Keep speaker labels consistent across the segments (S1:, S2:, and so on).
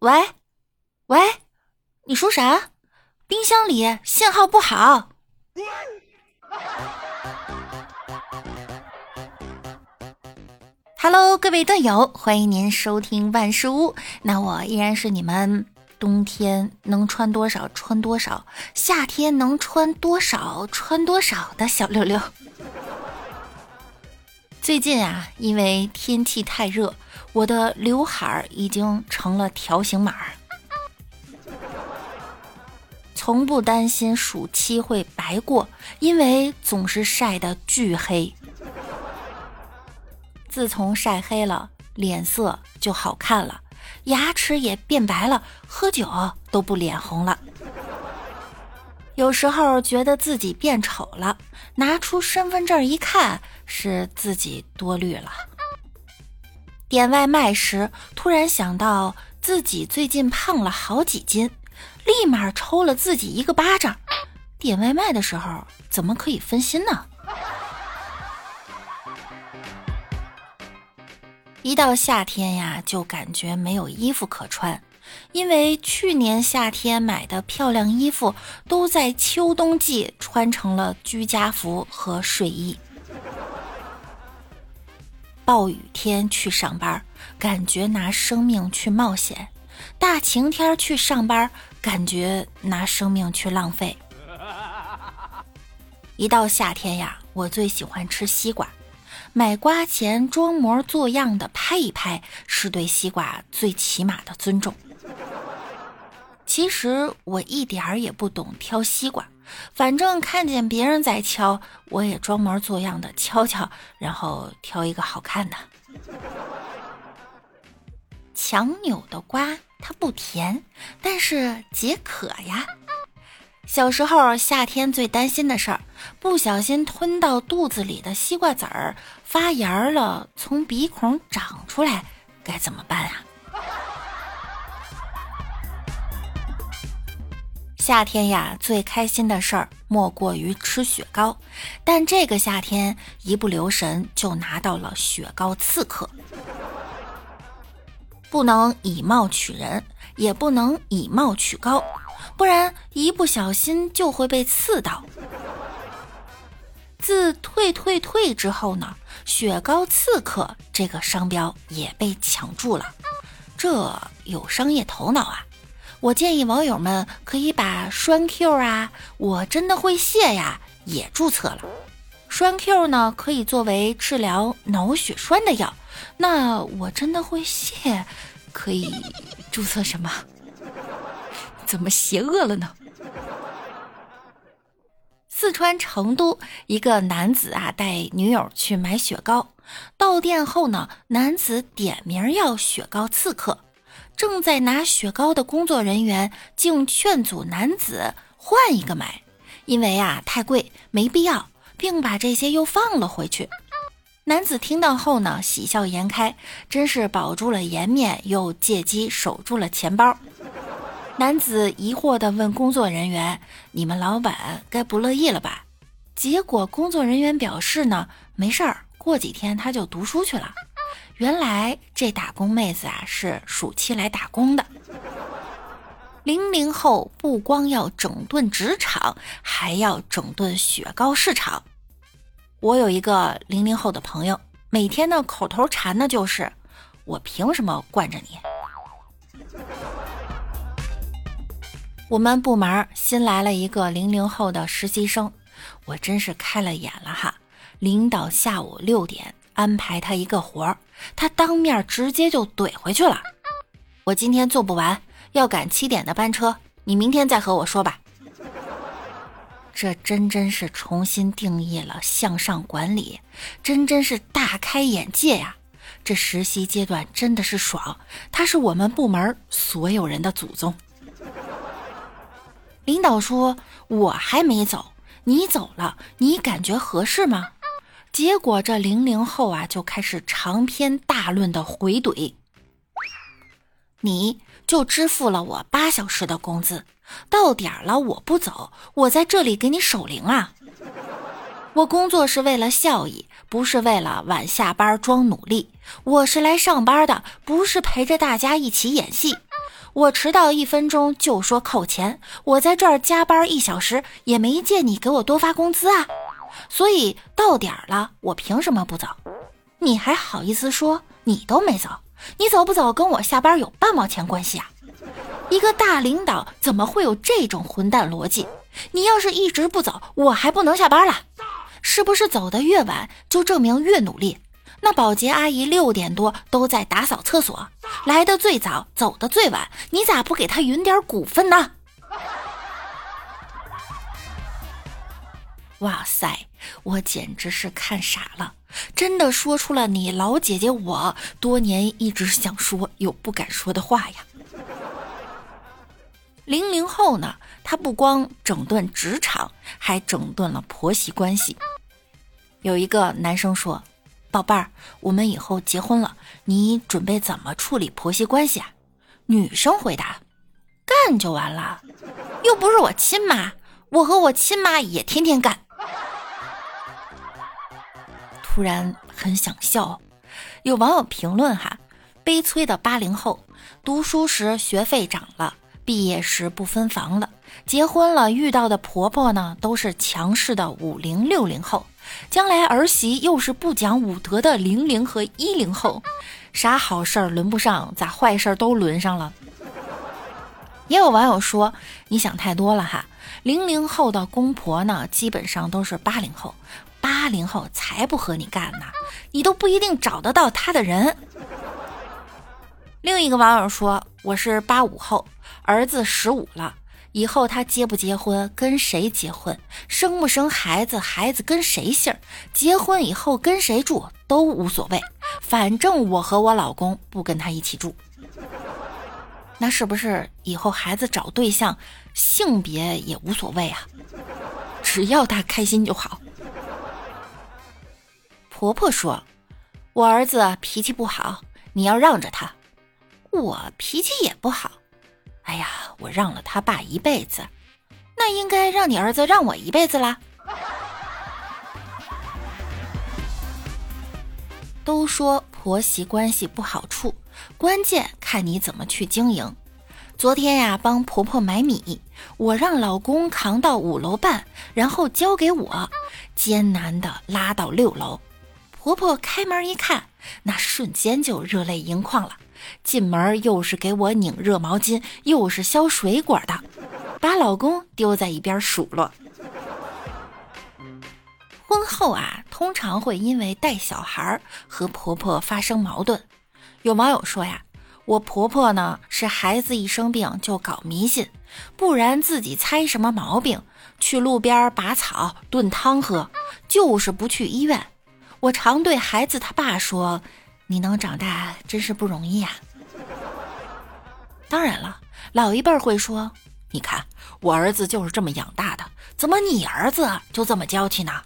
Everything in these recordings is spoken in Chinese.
S1: 喂，喂，你说啥？冰箱里信号不好。Hello，各位段友，欢迎您收听万事屋。那我依然是你们冬天能穿多少穿多少，夏天能穿多少穿多少的小六六。最近啊，因为天气太热，我的刘海儿已经成了条形码。从不担心暑期会白过，因为总是晒得巨黑。自从晒黑了，脸色就好看了，牙齿也变白了，喝酒都不脸红了。有时候觉得自己变丑了，拿出身份证一看，是自己多虑了。点外卖时，突然想到自己最近胖了好几斤，立马抽了自己一个巴掌。点外卖的时候怎么可以分心呢？一到夏天呀，就感觉没有衣服可穿，因为去年夏天买的漂亮衣服都在秋冬季穿成了居家服和睡衣。暴雨天去上班，感觉拿生命去冒险；大晴天去上班，感觉拿生命去浪费。一到夏天呀，我最喜欢吃西瓜。买瓜前装模作样的拍一拍，是对西瓜最起码的尊重。其实我一点儿也不懂挑西瓜，反正看见别人在敲，我也装模作样的敲敲，然后挑一个好看的。强扭的瓜它不甜，但是解渴呀。小时候夏天最担心的事儿，不小心吞到肚子里的西瓜籽儿发芽了，从鼻孔长出来，该怎么办啊？夏天呀，最开心的事儿莫过于吃雪糕，但这个夏天一不留神就拿到了雪糕刺客，不能以貌取人，也不能以貌取高。不然一不小心就会被刺到。自退退退之后呢，雪糕刺客这个商标也被抢注了，这有商业头脑啊！我建议网友们可以把栓 Q 啊，我真的会谢呀也注册了。栓 Q 呢可以作为治疗脑血栓的药，那我真的会谢可以注册什么？怎么邪恶了呢？四川成都一个男子啊，带女友去买雪糕，到店后呢，男子点名要雪糕刺客，正在拿雪糕的工作人员竟劝阻男子换一个买，因为啊太贵，没必要，并把这些又放了回去。男子听到后呢，喜笑颜开，真是保住了颜面，又借机守住了钱包。男子疑惑地问工作人员：“你们老板该不乐意了吧？”结果工作人员表示：“呢，没事儿，过几天他就读书去了。”原来这打工妹子啊是暑期来打工的。零零后不光要整顿职场，还要整顿雪糕市场。我有一个零零后的朋友，每天的口头禅呢就是：“我凭什么惯着你？”我们部门新来了一个零零后的实习生，我真是开了眼了哈！领导下午六点安排他一个活儿，他当面直接就怼回去了。我今天做不完，要赶七点的班车，你明天再和我说吧。这真真是重新定义了向上管理，真真是大开眼界呀！这实习阶段真的是爽，他是我们部门所有人的祖宗。领导说：“我还没走，你走了，你感觉合适吗？”结果这零零后啊，就开始长篇大论的回怼：“你就支付了我八小时的工资，到点了我不走，我在这里给你守灵啊！我工作是为了效益，不是为了晚下班装努力。我是来上班的，不是陪着大家一起演戏。”我迟到一分钟就说扣钱，我在这儿加班一小时也没见你给我多发工资啊。所以到点了，我凭什么不走？你还好意思说你都没走？你走不走跟我下班有半毛钱关系啊？一个大领导怎么会有这种混蛋逻辑？你要是一直不走，我还不能下班了？是不是走的越晚就证明越努力？那保洁阿姨六点多都在打扫厕所，来的最早，走的最晚，你咋不给她匀点股份呢？哇塞，我简直是看傻了，真的说出了你老姐姐我多年一直想说又不敢说的话呀。零零后呢，他不光整顿职场，还整顿了婆媳关系。有一个男生说。宝贝儿，我们以后结婚了，你准备怎么处理婆媳关系啊？女生回答：干就完了，又不是我亲妈，我和我亲妈也天天干。突然很想笑，有网友评论哈：悲催的八零后，读书时学费涨了，毕业时不分房了，结婚了遇到的婆婆呢，都是强势的五零六零后。将来儿媳又是不讲武德的零零和一零后，啥好事儿轮不上，咋坏事都轮上了？也有网友说，你想太多了哈，零零后的公婆呢，基本上都是八零后，八零后才不和你干呢，你都不一定找得到他的人。另一个网友说，我是八五后，儿子十五了。以后他结不结婚，跟谁结婚，生不生孩子，孩子跟谁姓，结婚以后跟谁住都无所谓，反正我和我老公不跟他一起住。那是不是以后孩子找对象，性别也无所谓啊？只要他开心就好。婆婆说：“我儿子脾气不好，你要让着他。我脾气也不好。”哎呀，我让了他爸一辈子，那应该让你儿子让我一辈子啦。都说婆媳关系不好处，关键看你怎么去经营。昨天呀，帮婆婆买米，我让老公扛到五楼半，然后交给我，艰难的拉到六楼。婆婆开门一看，那瞬间就热泪盈眶了。进门又是给我拧热毛巾，又是削水果的，把老公丢在一边数落。婚后啊，通常会因为带小孩和婆婆发生矛盾。有网友说呀，我婆婆呢是孩子一生病就搞迷信，不然自己猜什么毛病，去路边拔草炖汤喝，就是不去医院。我常对孩子他爸说。你能长大真是不容易呀！当然了，老一辈会说：“你看我儿子就是这么养大的，怎么你儿子就这么娇气呢？”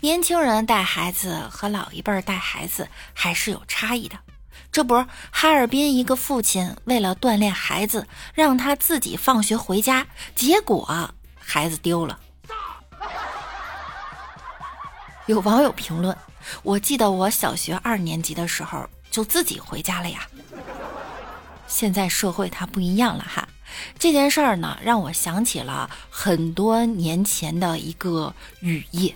S1: 年轻人带孩子和老一辈带孩子还是有差异的。这不，哈尔滨一个父亲为了锻炼孩子，让他自己放学回家，结果孩子丢了。有网友评论：“我记得我小学二年级的时候就自己回家了呀。现在社会它不一样了哈。这件事儿呢，让我想起了很多年前的一个雨夜。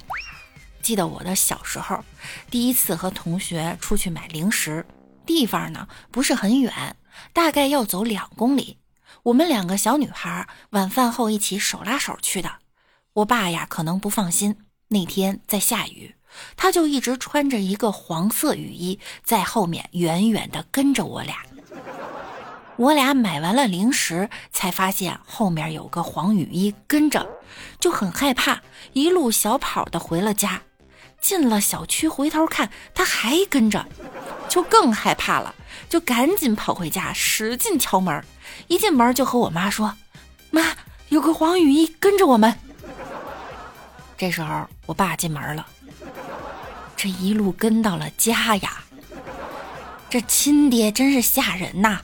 S1: 记得我的小时候，第一次和同学出去买零食，地方呢不是很远，大概要走两公里。我们两个小女孩晚饭后一起手拉手去的。我爸呀，可能不放心。”那天在下雨，他就一直穿着一个黄色雨衣，在后面远远的跟着我俩。我俩买完了零食，才发现后面有个黄雨衣跟着，就很害怕，一路小跑的回了家。进了小区，回头看他还跟着，就更害怕了，就赶紧跑回家，使劲敲门。一进门就和我妈说：“妈，有个黄雨衣跟着我们。”这时候，我爸进门了，这一路跟到了家呀，这亲爹真是吓人呐！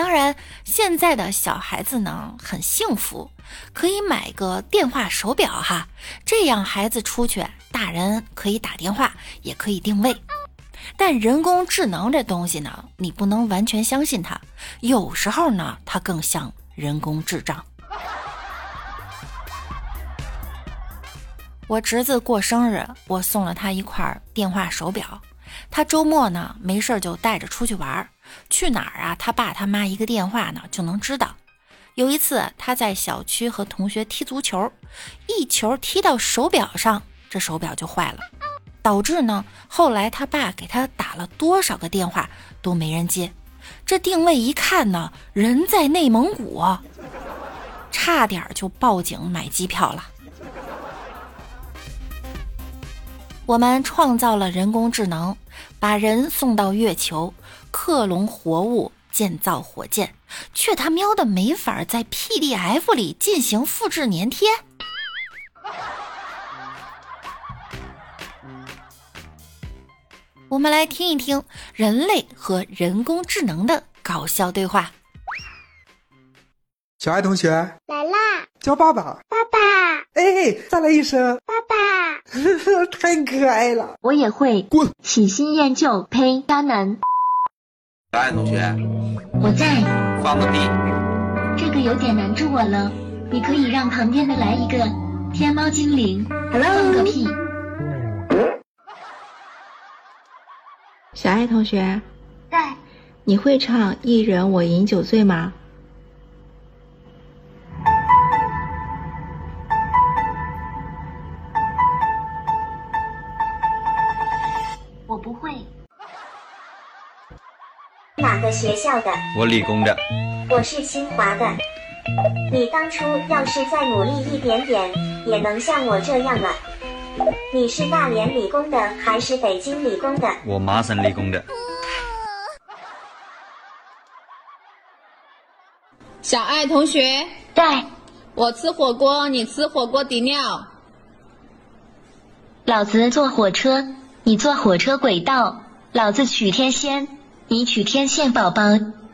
S1: 当然，现在的小孩子呢很幸福，可以买个电话手表哈，这样孩子出去，大人可以打电话，也可以定位。但人工智能这东西呢，你不能完全相信它，有时候呢，它更像人工智障。我侄子过生日，我送了他一块电话手表。他周末呢没事就带着出去玩，去哪儿啊？他爸他妈一个电话呢就能知道。有一次他在小区和同学踢足球，一球踢到手表上，这手表就坏了，导致呢后来他爸给他打了多少个电话都没人接。这定位一看呢，人在内蒙古，差点就报警买机票了。我们创造了人工智能，把人送到月球，克隆活物，建造火箭，却他喵的没法在 PDF 里进行复制粘贴。我们来听一听人类和人工智能的搞笑对话。
S2: 小爱同学
S3: 来啦，
S2: 叫爸爸，
S3: 爸爸，
S2: 哎，再来一声，
S3: 爸爸。
S2: 太可爱了！
S4: 我也会
S2: 滚，
S4: 喜新厌旧，呸，渣男！
S5: 小爱同学，
S4: 我在，
S5: 放个屁！
S4: 这个有点难住我了，你可以让旁边的来一个天猫精灵
S3: ，Hello，
S4: 放个屁！
S6: 小爱同学，
S4: 在，
S6: 你会唱《一人我饮酒醉》吗？
S3: 个学校的？
S5: 我理工的。
S3: 我是清华的。你当初要是再努力一点点，也能像我这样了。你是大连理工的还是北京理工的？
S5: 我麻省理工的。
S7: 小爱同学，
S4: 在。
S7: 我吃火锅，你吃火锅底料。
S4: 老子坐火车，你坐火车轨道。老子取天仙。你取天线宝宝，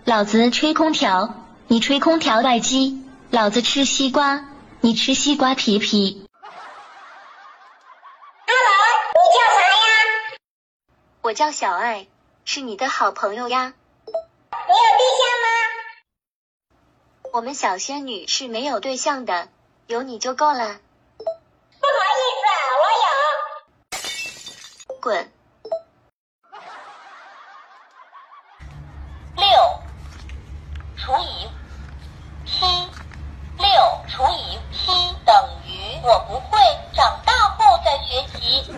S4: 老子吹空调，你吹空调外机，老子吃西瓜，你吃西瓜皮皮。
S3: Hello，你叫啥呀？
S4: 我叫小爱，是你的好朋友呀。
S3: 你有对象吗？
S4: 我们小仙女是没有对象的，有你就够了。
S3: 不好意
S4: 思，我有。滚。
S8: 除以七，六除以七等于我不会，长大后再学习。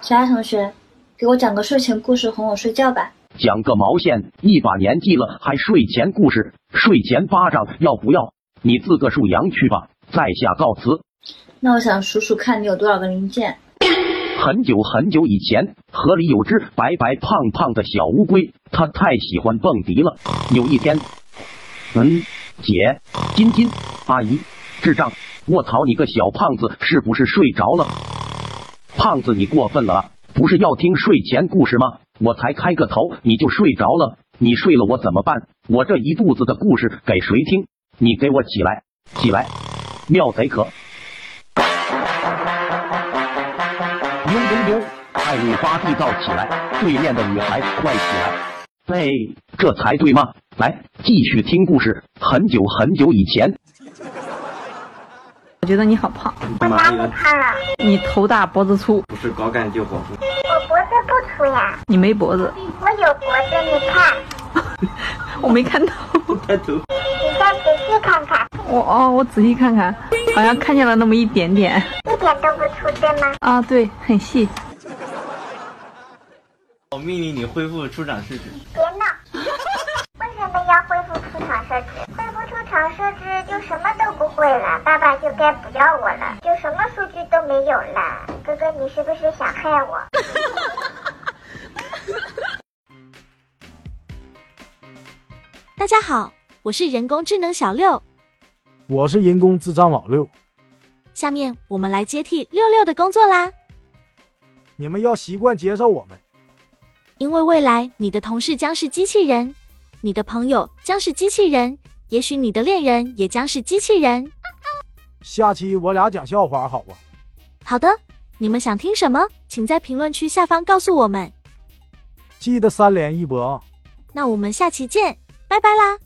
S9: 小爱同学，给我讲个睡前故事哄我睡觉吧。
S10: 讲个毛线！一把年纪了还睡前故事？睡前巴掌要不要？你自个数羊去吧。在下告辞。
S9: 那我想数数看你有多少个零件。
S10: 很久很久以前，河里有只白白胖胖的小乌龟，它太喜欢蹦迪了。有一天。嗯，姐，金金，阿姨，智障！卧槽，你个小胖子，是不是睡着了？胖子，你过分了，不是要听睡前故事吗？我才开个头你就睡着了，你睡了我怎么办？我这一肚子的故事给谁听？你给我起来，起来，妙贼可！呦呦呦，爱你发地道起来，对面的女孩快起来！哎，这才对嘛！来，继续听故事。很久很久以前，
S6: 我觉得你好胖。
S3: 我哪里胖了？
S6: 你头大脖子粗。
S5: 不是高干就火速。
S3: 我脖子不粗呀。
S6: 你没脖子。
S3: 我有脖子，你看。
S6: 我没看到。
S5: 抬头。
S3: 你再仔细看看。
S6: 我哦，我仔细看看，好像看见了那么一点点。
S3: 一点都不粗，对吗？
S6: 啊，对，很细。
S5: 我命令你恢复出厂设置。
S3: 恢复出厂设置就什么都不会了，爸爸就该不要我了，就什么数据都没有了。哥哥，你是不是想害我？
S11: 大家好，我是人工智能小六。
S12: 我是人工智障老六。
S11: 下面我们来接替六六的工作啦。
S12: 你们要习惯接受我们。
S11: 因为未来你的同事将是机器人，你的朋友将是机器人，也许你的恋人也将是机器人。
S12: 下期我俩讲笑话好吧？
S11: 好的，你们想听什么，请在评论区下方告诉我们。
S12: 记得三连一波啊！
S11: 那我们下期见，拜拜啦！